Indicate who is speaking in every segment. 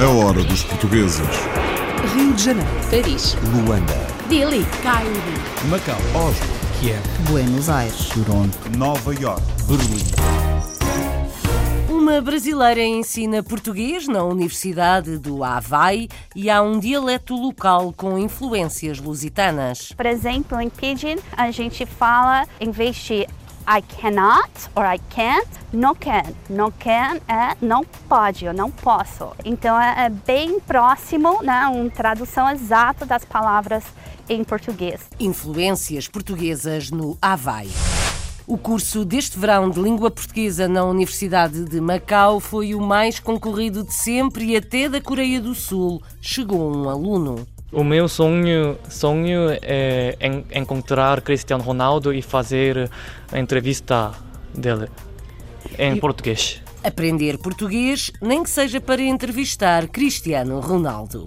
Speaker 1: A hora dos portugueses.
Speaker 2: Rio de Janeiro,
Speaker 3: Paris,
Speaker 4: Luanda,
Speaker 3: Delhi,
Speaker 2: Cairo,
Speaker 4: Macau, Oslo, Kiev,
Speaker 5: Buenos Aires,
Speaker 4: Toronto,
Speaker 1: Nova York.
Speaker 4: Berlim.
Speaker 6: Uma brasileira ensina português na Universidade do Havaí e há um dialeto local com influências lusitanas.
Speaker 7: Por exemplo, em Pidgin, a gente fala, em vez de I cannot or I can't, no can. No can é não pode, eu não posso. Então é, é bem próximo, né, uma tradução exata das palavras em português.
Speaker 6: Influências portuguesas no Havaí. O curso deste verão de língua portuguesa na Universidade de Macau foi o mais concorrido de sempre e até da Coreia do Sul chegou um aluno.
Speaker 8: O meu sonho, sonho é en- encontrar Cristiano Ronaldo e fazer a entrevista dele em português.
Speaker 6: Aprender português, nem que seja para entrevistar Cristiano Ronaldo.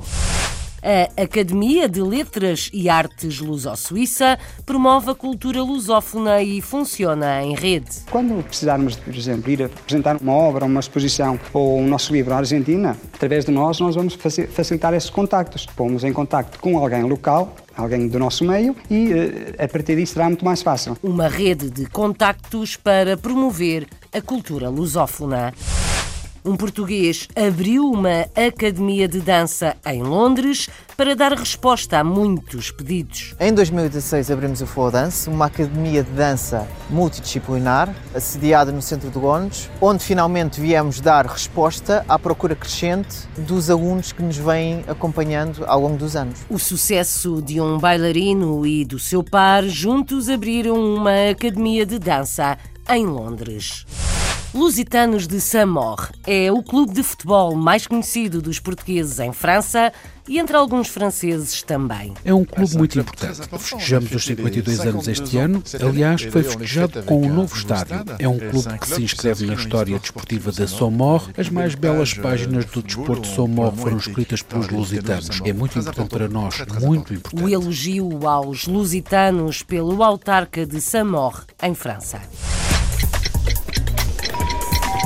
Speaker 6: A Academia de Letras e Artes Luso-Suíça promove a cultura lusófona e funciona em rede.
Speaker 9: Quando precisarmos, por exemplo, ir apresentar uma obra, uma exposição ou o nosso livro à Argentina, através de nós, nós vamos faci- facilitar esses contactos. Pomos em contacto com alguém local, alguém do nosso meio e eh, a partir disso será muito mais fácil.
Speaker 6: Uma rede de contactos para promover a cultura lusófona. Um português abriu uma academia de dança em Londres para dar resposta a muitos pedidos.
Speaker 5: Em 2016 abrimos o Flow Dance, uma academia de dança multidisciplinar, assediada no centro de Londres, onde finalmente viemos dar resposta à procura crescente dos alunos que nos vêm acompanhando ao longo dos anos.
Speaker 6: O sucesso de um bailarino e do seu par juntos abriram uma academia de dança em Londres. Lusitanos de Samor é o clube de futebol mais conhecido dos portugueses em França e entre alguns franceses também.
Speaker 10: É um clube muito importante. Festejamos os 52 anos este ano. Aliás, foi festejado com um novo estádio. É um clube que se inscreve na história desportiva da Somor. As mais belas páginas do desporto Somor foram escritas pelos lusitanos. É muito importante para nós, muito
Speaker 6: O
Speaker 10: importante.
Speaker 6: elogio aos lusitanos pelo autarca de Samor, em França.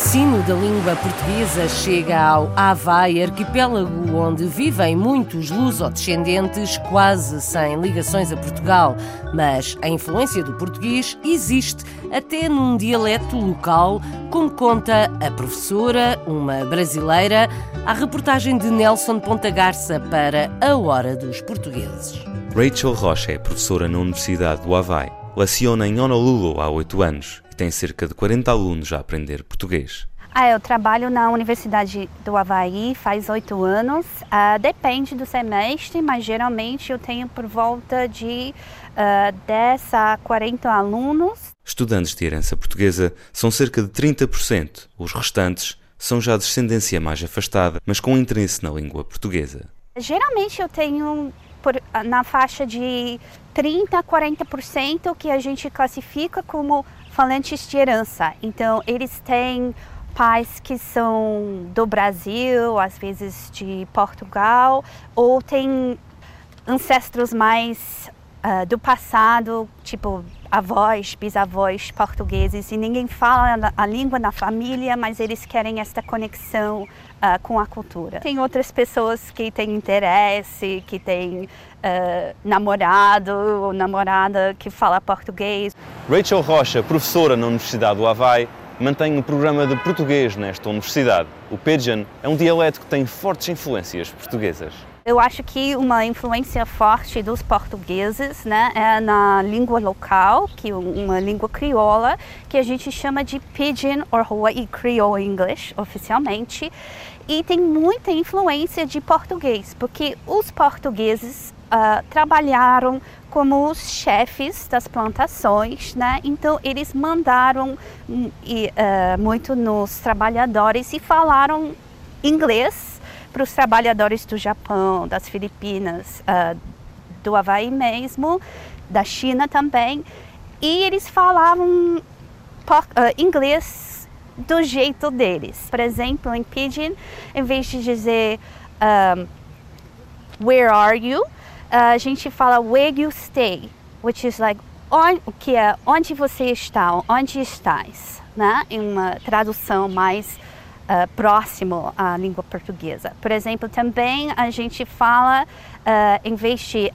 Speaker 6: ensino da língua portuguesa chega ao Havaí, arquipélago onde vivem muitos lusodescendentes quase sem ligações a Portugal. Mas a influência do português existe até num dialeto local, como conta a professora, uma brasileira, a reportagem de Nelson Ponta Garça para A Hora dos Portugueses.
Speaker 11: Rachel Rocha é professora na Universidade do Havaí. Leciona em Honolulu há 8 anos tem cerca de 40 alunos a aprender português.
Speaker 7: Ah, eu trabalho na Universidade do Havaí faz oito anos. Ah, depende do semestre, mas geralmente eu tenho por volta de ah, 10 a 40 alunos.
Speaker 11: Estudantes de herança portuguesa são cerca de 30%. Os restantes são já de descendência mais afastada, mas com interesse na língua portuguesa.
Speaker 7: Geralmente eu tenho por- na faixa de 30 a 40% que a gente classifica como falantes de herança. Então, eles têm pais que são do Brasil, às vezes de Portugal, ou têm ancestros mais ah, do passado, tipo avós, bisavós portugueses, e ninguém fala a língua na família, mas eles querem esta conexão ah, com a cultura. Tem outras pessoas que têm interesse, que têm ah, namorado ou namorada que fala português.
Speaker 12: Rachel Rocha, professora na Universidade do Havaí, mantém um programa de português nesta universidade. O Pidgin é um dialeto que tem fortes influências portuguesas.
Speaker 7: Eu acho que uma influência forte dos portugueses né, é na língua local, que uma língua crioula, que a gente chama de Pidgin or Hawaii Creole English, oficialmente. E tem muita influência de português, porque os portugueses ah, trabalharam como os chefes das plantações, né? Então eles mandaram hum, e, ah, muito nos trabalhadores e falaram inglês para os trabalhadores do Japão, das Filipinas, ah, do Havaí mesmo, da China também. E eles falavam inglês do jeito deles. Por exemplo, em Pidgin, em vez de dizer um, where are you, a gente fala where you stay, which is like on, que é onde você está, onde estás, né? Em uma tradução mais uh, próximo à língua portuguesa. Por exemplo, também a gente fala uh, em vez de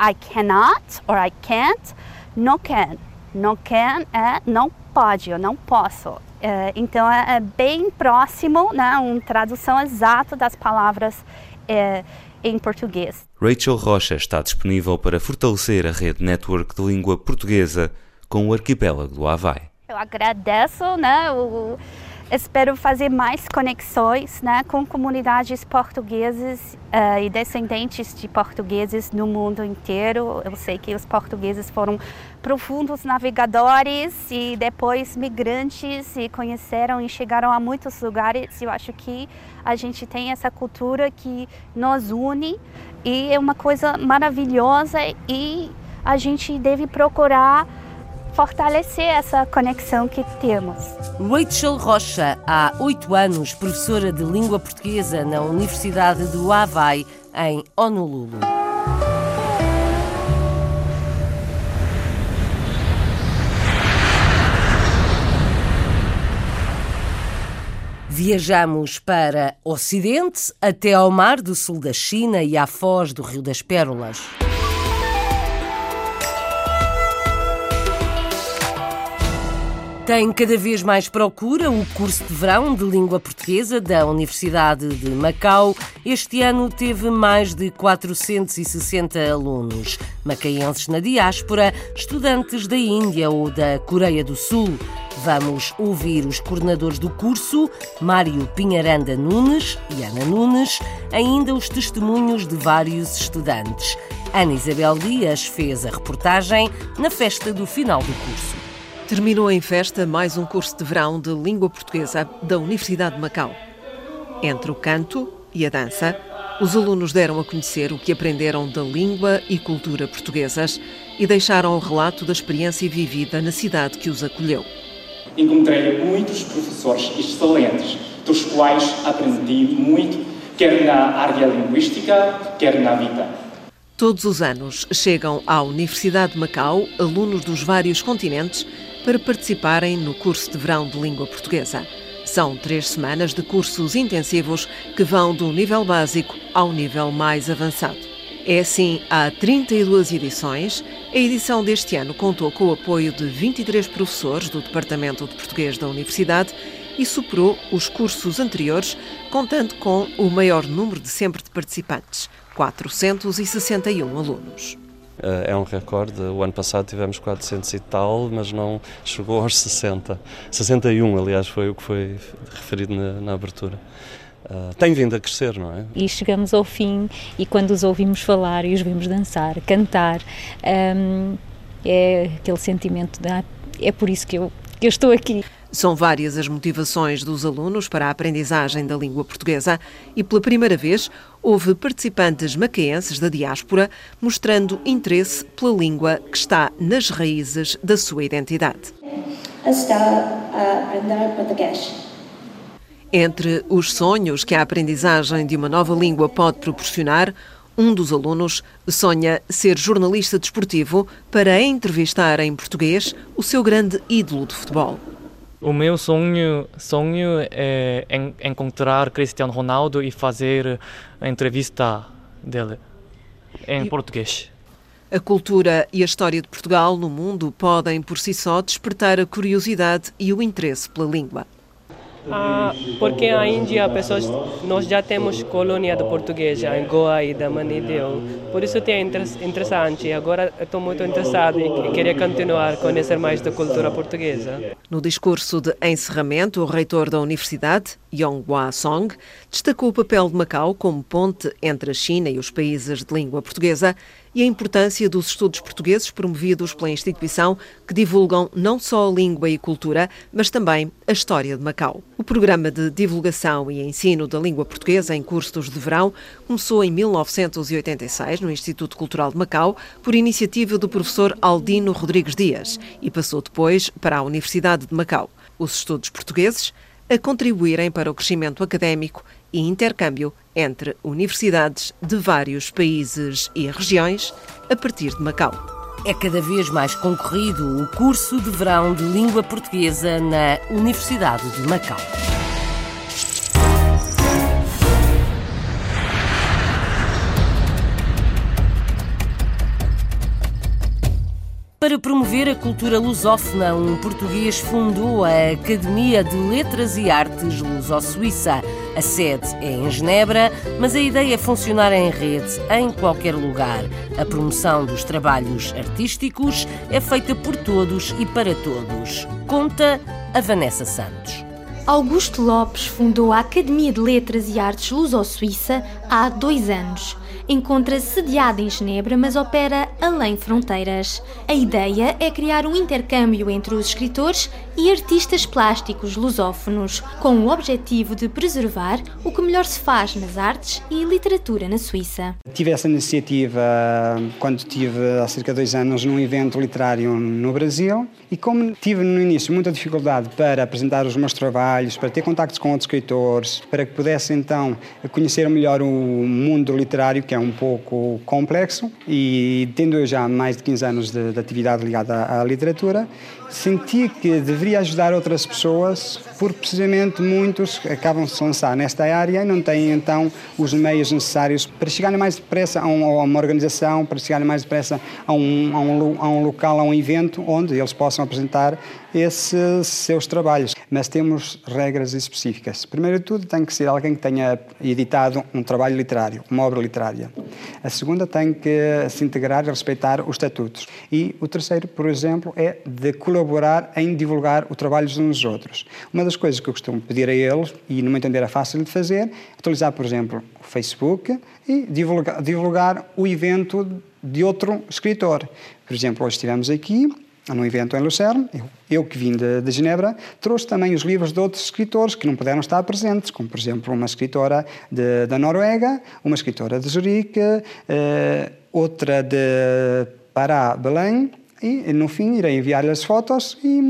Speaker 7: I cannot or I can't, no can. No can é não pode, eu não posso. É, então é, é, bem próximo, né, uma tradução exata das palavras é, em português.
Speaker 11: Rachel Rocha está disponível para fortalecer a rede network de língua portuguesa com o arquipélago do Havaí.
Speaker 7: Eu agradeço né, o, espero fazer mais conexões né, com comunidades portuguesas uh, e descendentes de portugueses no mundo inteiro. Eu sei que os portugueses foram profundos navegadores e depois migrantes e conheceram e chegaram a muitos lugares. Eu acho que a gente tem essa cultura que nos une e é uma coisa maravilhosa e a gente deve procurar fortalecer essa conexão que temos.
Speaker 6: Rachel Rocha, há oito anos, professora de língua portuguesa na Universidade do Havaí, em Honolulu. Viajamos para Ocidente, até ao Mar do Sul da China e à foz do Rio das Pérolas. Tem cada vez mais procura o curso de verão de língua portuguesa da Universidade de Macau. Este ano teve mais de 460 alunos, macaenses na diáspora, estudantes da Índia ou da Coreia do Sul. Vamos ouvir os coordenadores do curso, Mário Pinharanda Nunes e Ana Nunes, ainda os testemunhos de vários estudantes. Ana Isabel Dias fez a reportagem na festa do final do curso.
Speaker 2: Terminou em festa mais um curso de verão de língua portuguesa da Universidade de Macau. Entre o canto e a dança, os alunos deram a conhecer o que aprenderam da língua e cultura portuguesas e deixaram o relato da experiência vivida na cidade que os acolheu.
Speaker 1: Encontrei muitos professores excelentes, dos quais aprendi muito, quer na área linguística, quer na vida.
Speaker 2: Todos os anos chegam à Universidade de Macau alunos dos vários continentes para participarem no curso de verão de língua portuguesa. São três semanas de cursos intensivos que vão do nível básico ao nível mais avançado. É assim há 32 edições. A edição deste ano contou com o apoio de 23 professores do Departamento de Português da Universidade e superou os cursos anteriores, contando com o maior número de sempre de participantes, 461 alunos.
Speaker 3: Eh, é um recorde. O ano passado tivemos 400 e tal, mas não chegou aos 60. 61, aliás, foi o que foi referido na, na abertura. Uh, tem vindo a crescer, não é?
Speaker 13: E chegamos ao fim e quando os ouvimos falar e os vimos dançar, cantar, um, é aquele sentimento de ah, é por isso que eu, que eu estou aqui.
Speaker 2: São várias as motivações dos alunos para a aprendizagem da língua portuguesa e, pela primeira vez, houve participantes macaenses da diáspora mostrando interesse pela língua que está nas raízes da sua identidade.
Speaker 14: Está a aprender português.
Speaker 2: Entre os sonhos que a aprendizagem de uma nova língua pode proporcionar, um dos alunos sonha ser jornalista desportivo para entrevistar em português o seu grande ídolo de futebol.
Speaker 8: O meu sonho, sonho é encontrar Cristiano Ronaldo e fazer a entrevista dele em e... português.
Speaker 2: A cultura e a história de Portugal no mundo podem por si só despertar a curiosidade e o interesse pela língua.
Speaker 15: Ah, porque a Índia, pessoas, nós já temos colônia de português em Goa e da Manideu. Por isso é interessante. Agora estou muito interessado e queria continuar a conhecer mais da cultura portuguesa.
Speaker 2: No discurso de encerramento, o reitor da universidade, Yonghua Song, destacou o papel de Macau como ponte entre a China e os países de língua portuguesa e a importância dos estudos portugueses promovidos pela instituição que divulgam não só a língua e cultura, mas também a história de Macau. O programa de divulgação e ensino da língua portuguesa em cursos de verão começou em 1986 no Instituto Cultural de Macau por iniciativa do professor Aldino Rodrigues Dias e passou depois para a Universidade de Macau. os estudos portugueses a contribuírem para o crescimento académico e intercâmbio entre universidades de vários países e regiões a partir de Macau.
Speaker 6: É cada vez mais concorrido o curso de verão de língua portuguesa na Universidade de Macau. Para promover a cultura lusófona, um português fundou a Academia de Letras e Artes Luso-Suíça. A sede é em Genebra, mas a ideia é funcionar em rede, em qualquer lugar. A promoção dos trabalhos artísticos é feita por todos e para todos. Conta a Vanessa Santos.
Speaker 16: Augusto Lopes fundou a Academia de Letras e Artes Luso-Suíça há dois anos encontra-se sediada em Genebra, mas opera além fronteiras. A ideia é criar um intercâmbio entre os escritores e artistas plásticos lusófonos, com o objetivo de preservar o que melhor se faz nas artes e literatura na Suíça.
Speaker 9: Tive essa iniciativa quando tive há cerca de dois anos num evento literário no Brasil e como tive no início muita dificuldade para apresentar os meus trabalhos, para ter contactos com outros escritores, para que pudesse então conhecer melhor o mundo literário que é um pouco complexo e tendo já mais de 15 anos de, de atividade ligada à, à literatura, senti que deveria ajudar outras pessoas, porque precisamente muitos acabam de se lançar nesta área e não têm então os meios necessários para chegarem mais depressa a, um, a uma organização, para chegarem mais depressa a um, a, um, a um local, a um evento onde eles possam apresentar esses seus trabalhos. Mas temos regras específicas. Primeiro de tudo, tem que ser alguém que tenha editado um trabalho literário, uma obra literária. A segunda tem que se integrar e respeitar os estatutos. E o terceiro, por exemplo, é de colaborar em divulgar o trabalho uns dos outros. Uma das coisas que eu costumo pedir a eles, e no meu entender é fácil de fazer, utilizar, por exemplo, o Facebook e divulgar, divulgar o evento de outro escritor. Por exemplo, hoje estivemos aqui num evento em Lucerne, eu, eu que vim de, de, Genebra, trouxe também os livros de outros escritores que não puderam estar presentes, como por exemplo uma escritora de, da Noruega, uma escritora de Zurique, uh, outra de Pará, Belém, e no fim irei enviar-lhe as fotos e,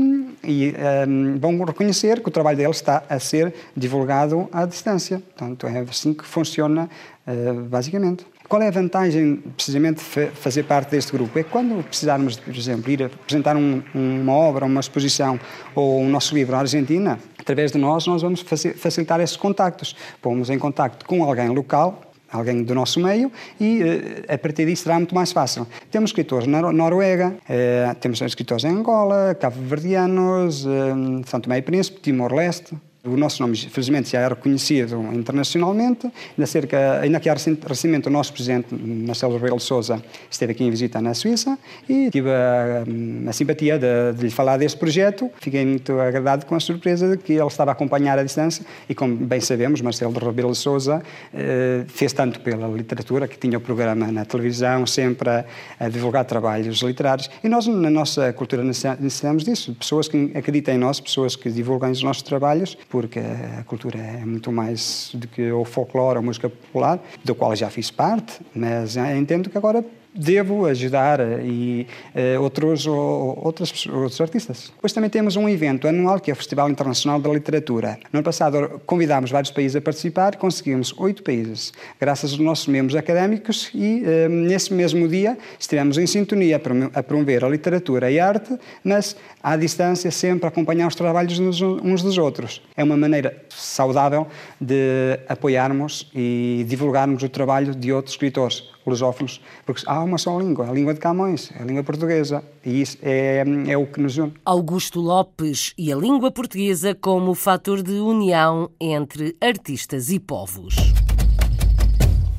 Speaker 9: e um, vão reconhecer que o trabalho deles está a ser divulgado à distância. Portanto, é assim que funciona uh, basicamente. Qual é a vantagem, precisamente, de fazer parte deste grupo? É que quando precisarmos, por exemplo, ir apresentar um, uma obra, uma exposição ou o um nosso livro à Argentina, através de nós, nós vamos facilitar esses contactos. Pomos em contacto com alguém local, alguém do nosso meio, e eh, a partir disso será muito mais fácil. Temos escritores na Noruega, eh, temos escritores em Angola, Cabo-Verdianos, eh, São Tomé e Príncipe, Timor-Leste, o nosso nome, felizmente, já é reconhecido internacionalmente. Ainda, cerca, ainda que há recentemente o nosso presidente, Marcelo Rebelo de Sousa, esteve aqui em visita na Suíça e tive a, a simpatia de, de, lhe falar deste projeto. Fiquei muito agradado com a surpresa de que ele estava a acompanhar à distância e, como bem sabemos, Marcelo Rebelo de Sousa eh, fez tanto pela literatura, que tinha o programa na televisão, sempre a, a divulgar trabalhos literários. E nós, na nossa cultura, necessitamos disso. Pessoas que acreditem em nós, pessoas que divulguem os nossos trabalhos porque a cultura é muito mais do que o folclore, a música popular, do qual já fiz parte, mas entendo que agora devo ajudar eh, e uh, outros, ou, outros, outros artistas. Depois também temos um evento anual que é o Festival Internacional da Literatura. No ano passado convidámos vários países a participar conseguimos oito países, graças aos nossos membros académicos e uh, nesse mesmo dia estivemos em sintonia a promover a literatura e a arte, mas à distância sempre acompanhar os trabalhos uns dos outros. É uma maneira saudável de apoiarmos e divulgarmos o trabalho de outros escritores lusófonos, porque há uma só língua, a língua de Camões, a língua portuguesa, e isso é, é o que nos une.
Speaker 6: Augusto Lopes e a língua portuguesa como fator de união entre artistas e povos.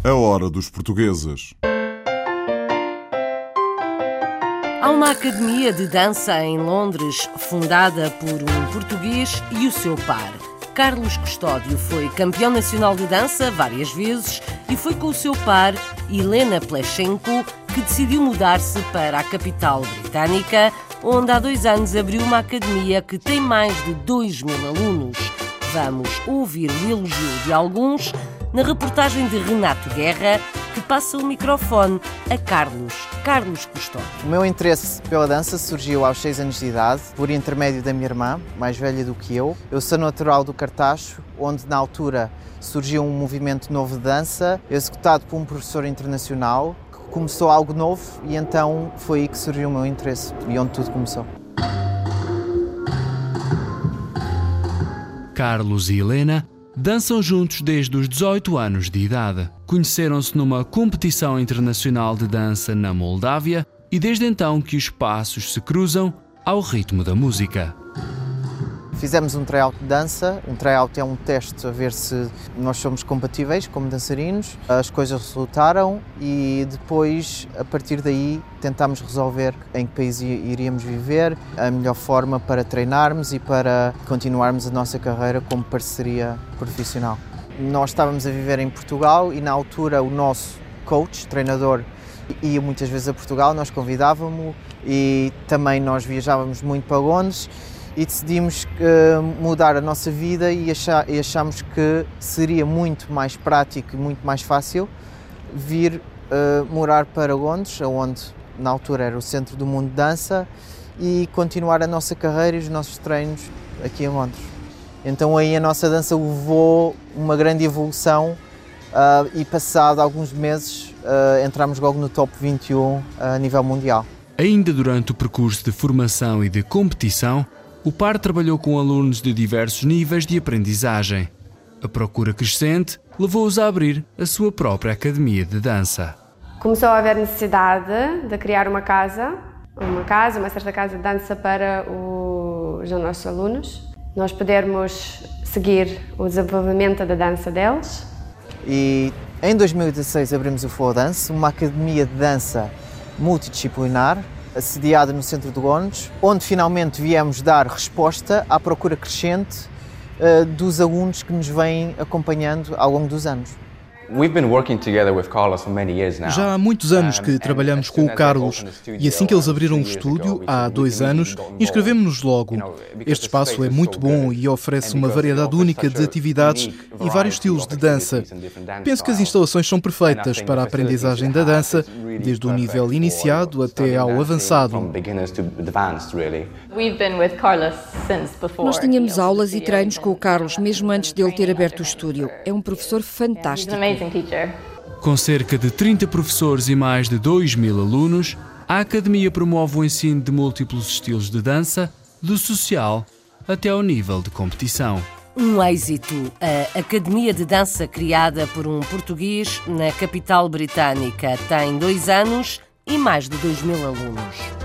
Speaker 17: A hora dos portugueses.
Speaker 6: Há uma academia de dança em Londres, fundada por um português e o seu par. Carlos Custódio foi campeão nacional de dança várias vezes e foi com o seu par, Helena Plechenko, que decidiu mudar-se para a capital britânica, onde há dois anos abriu uma academia que tem mais de 2 mil alunos. Vamos ouvir o elogio de alguns na reportagem de Renato Guerra, que passa o microfone a Carlos, Carlos Custódio.
Speaker 5: O meu interesse pela dança surgiu aos 6 anos de idade, por intermédio da minha irmã, mais velha do que eu. Eu sou natural do Cartacho, onde na altura surgiu um movimento novo de dança, executado por um professor internacional, que começou algo novo e então foi aí que surgiu o meu interesse e onde tudo começou.
Speaker 4: Carlos e Helena dançam juntos desde os 18 anos de idade. Conheceram-se numa competição internacional de dança na Moldávia e desde então que os passos se cruzam ao ritmo da música.
Speaker 5: Fizemos um tryout de dança. Um tryout é um teste a ver se nós somos compatíveis como dançarinos. As coisas resultaram e depois, a partir daí, tentámos resolver em que país iríamos viver, a melhor forma para treinarmos e para continuarmos a nossa carreira como parceria profissional. Nós estávamos a viver em Portugal e, na altura, o nosso coach, treinador, ia muitas vezes a Portugal, nós convidávamos e também nós viajávamos muito para Londres e decidimos uh, mudar a nossa vida e, achar, e achamos que seria muito mais prático e muito mais fácil vir uh, morar para Londres, onde na altura era o centro do mundo de dança, e continuar a nossa carreira e os nossos treinos aqui em Londres. Então aí a nossa dança levou uma grande evolução uh, e passado alguns meses entramos logo no top 21 a nível mundial.
Speaker 4: Ainda durante o percurso de formação e de competição, o par trabalhou com alunos de diversos níveis de aprendizagem. A procura crescente levou-os a abrir a sua própria academia de dança.
Speaker 18: Começou a haver necessidade de criar uma casa, uma casa, uma certa casa de dança para os nossos alunos, nós podermos seguir o desenvolvimento da dança deles.
Speaker 5: E em 2016 abrimos o Flow Dance, uma academia de dança multidisciplinar sediada no centro de Londres, onde finalmente viemos dar resposta à procura crescente uh, dos alunos que nos vêm acompanhando ao longo dos anos.
Speaker 19: Já há muitos anos que trabalhamos com o Carlos e assim que eles abriram o estúdio, há dois anos, inscrevemos-nos logo. Este espaço é muito bom e oferece uma variedade única de atividades e vários estilos de dança. Penso que as instalações são perfeitas para a aprendizagem da dança, desde o nível iniciado até ao avançado.
Speaker 20: Nós tínhamos aulas e treinos com o Carlos mesmo antes dele ter aberto o estúdio. É um professor fantástico.
Speaker 4: Com cerca de 30 professores e mais de 2 mil alunos, a Academia promove o ensino de múltiplos estilos de dança, do social até ao nível de competição.
Speaker 6: Um êxito. A Academia de Dança, criada por um português na capital britânica, tem dois anos e mais de 2 mil alunos.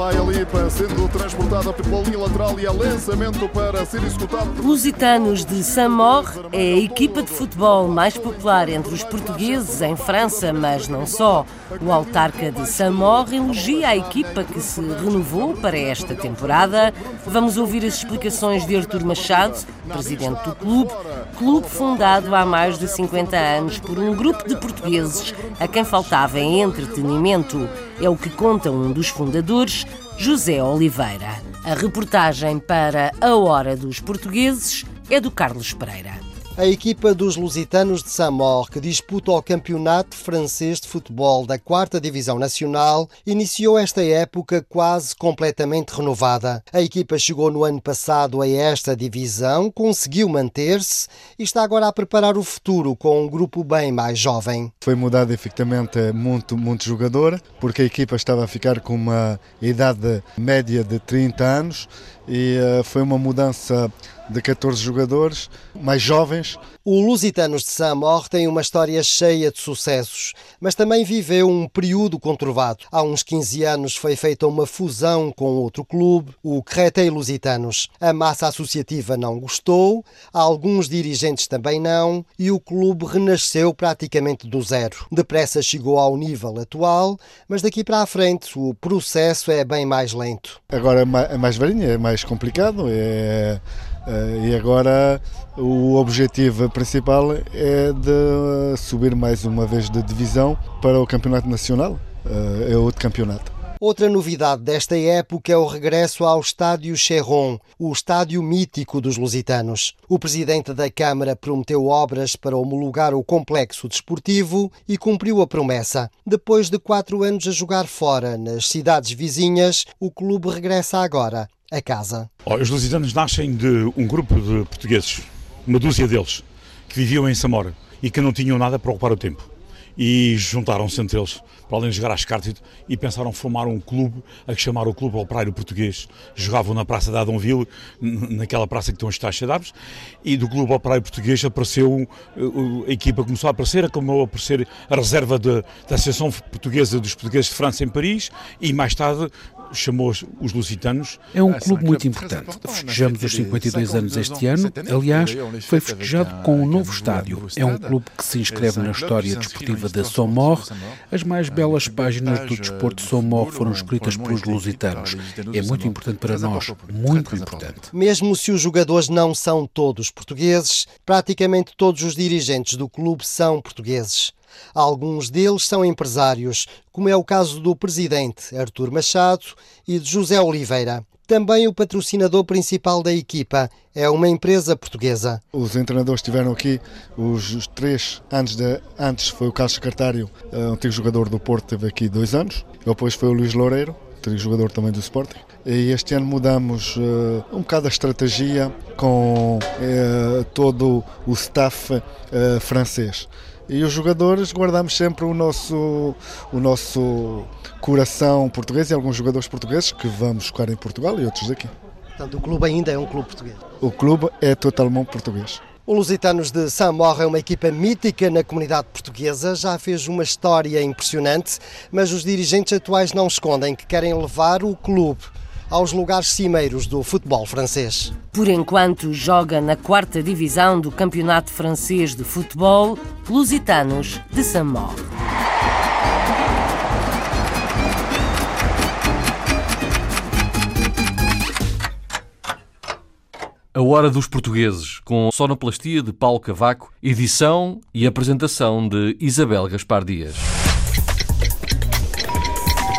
Speaker 17: Vai ali sendo transportada pela linha lateral e é lançamento para ser executado.
Speaker 6: Lusitanos de Saint-Maur é a equipa de futebol mais popular entre os portugueses em França, mas não só. O autarca de Saint-Maur elogia a equipa que se renovou para esta temporada. Vamos ouvir as explicações de Artur Machado, presidente do clube, clube fundado há mais de 50 anos por um grupo de portugueses a quem faltava entretenimento. É o que conta um dos fundadores, José Oliveira. A reportagem para A Hora dos Portugueses é do Carlos Pereira.
Speaker 21: A equipa dos Lusitanos de Saint-Maur, que disputa o Campeonato Francês de Futebol da 4 Divisão Nacional, iniciou esta época quase completamente renovada. A equipa chegou no ano passado a esta divisão, conseguiu manter-se e está agora a preparar o futuro com um grupo bem mais jovem.
Speaker 22: Foi mudado efetivamente muito, muito jogador, porque a equipa estava a ficar com uma idade média de 30 anos e uh, foi uma mudança de 14 jogadores mais jovens.
Speaker 21: O Lusitanos de Samor tem uma história cheia de sucessos, mas também viveu um período conturbado. Há uns 15 anos foi feita uma fusão com outro clube, o Cretei Lusitanos. A massa associativa não gostou, alguns dirigentes também não, e o clube renasceu praticamente do zero. Depressa chegou ao nível atual, mas daqui para a frente o processo é bem mais lento.
Speaker 22: Agora é mais velhinho, é mais complicado, é e agora o objetivo principal é de subir mais uma vez de divisão para o campeonato nacional. Uh, é outro campeonato.
Speaker 21: Outra novidade desta época é o regresso ao Estádio Cherron, o estádio mítico dos lusitanos. O presidente da Câmara prometeu obras para homologar o complexo desportivo e cumpriu a promessa. Depois de quatro anos a jogar fora, nas cidades vizinhas, o clube regressa agora a casa.
Speaker 23: Os lusitanos nascem de um grupo de portugueses, uma dúzia deles, que viviam em Samora e que não tinham nada para ocupar o tempo. E juntaram-se entre eles, para além de jogar às cartas, e pensaram formar um clube, a que chamaram o Clube Operário Português. Jogavam na Praça de Adonville, naquela praça que estão as taxas de aves, e do Clube Operário Português apareceu, a equipa começou a aparecer, acabou a aparecer a reserva de, da Associação Portuguesa dos Portugueses de França em Paris, e mais tarde chamou os lusitanos.
Speaker 24: É um clube muito importante. Festejamos os 52 anos este ano. Aliás, foi festejado com um novo estádio. É um clube que se inscreve na história desportiva da Somor. As mais belas páginas do desporto de Somor foram escritas pelos lusitanos. É muito importante para nós, muito importante.
Speaker 21: Mesmo se os jogadores não são todos portugueses, praticamente todos os dirigentes do clube são portugueses. Alguns deles são empresários, como é o caso do presidente Artur Machado e de José Oliveira. Também o patrocinador principal da equipa é uma empresa portuguesa.
Speaker 22: Os treinadores estiveram aqui os três anos de, antes foi o Carlos Secretário, um antigo jogador do Porto, teve aqui dois anos. Depois foi o Luís Loureiro, jogador também do Sporting. E este ano mudamos uh, um bocado a estratégia com uh, todo o staff uh, francês. E os jogadores guardamos sempre o nosso, o nosso coração português e alguns jogadores portugueses que vamos jogar em Portugal e outros aqui.
Speaker 21: Portanto, o clube ainda é um clube português?
Speaker 22: O clube é totalmente português.
Speaker 21: O Lusitanos de Samorra é uma equipa mítica na comunidade portuguesa, já fez uma história impressionante, mas os dirigentes atuais não escondem que querem levar o clube aos lugares cimeiros do futebol francês.
Speaker 6: Por enquanto, joga na quarta divisão do Campeonato Francês de Futebol, Lusitanos de Saint-Maur.
Speaker 25: A Hora dos Portugueses, com sonoplastia de Paulo Cavaco, edição e apresentação de Isabel Gaspar Dias.